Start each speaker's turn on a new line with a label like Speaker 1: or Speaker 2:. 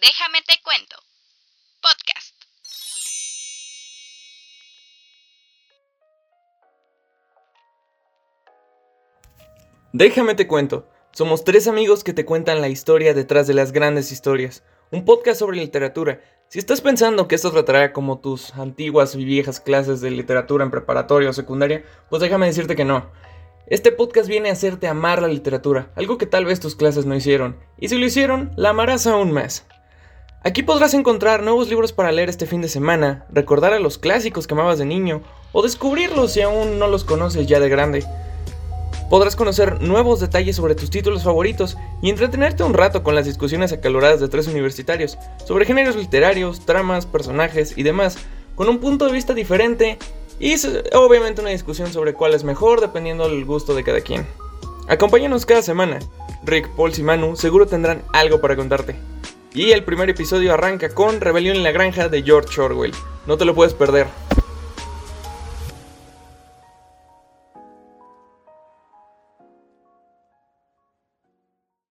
Speaker 1: Déjame te cuento. Podcast.
Speaker 2: Déjame te cuento. Somos tres amigos que te cuentan la historia detrás de las grandes historias. Un podcast sobre literatura. Si estás pensando que esto tratará como tus antiguas y viejas clases de literatura en preparatoria o secundaria, pues déjame decirte que no. Este podcast viene a hacerte amar la literatura, algo que tal vez tus clases no hicieron, y si lo hicieron, la amarás aún más. Aquí podrás encontrar nuevos libros para leer este fin de semana, recordar a los clásicos que amabas de niño, o descubrirlos si aún no los conoces ya de grande. Podrás conocer nuevos detalles sobre tus títulos favoritos y entretenerte un rato con las discusiones acaloradas de tres universitarios sobre géneros literarios, tramas, personajes y demás, con un punto de vista diferente y obviamente una discusión sobre cuál es mejor dependiendo del gusto de cada quien. Acompáñanos cada semana. Rick, Paul y Manu seguro tendrán algo para contarte. Y el primer episodio arranca con Rebelión en la Granja de George Orwell. No te lo puedes perder.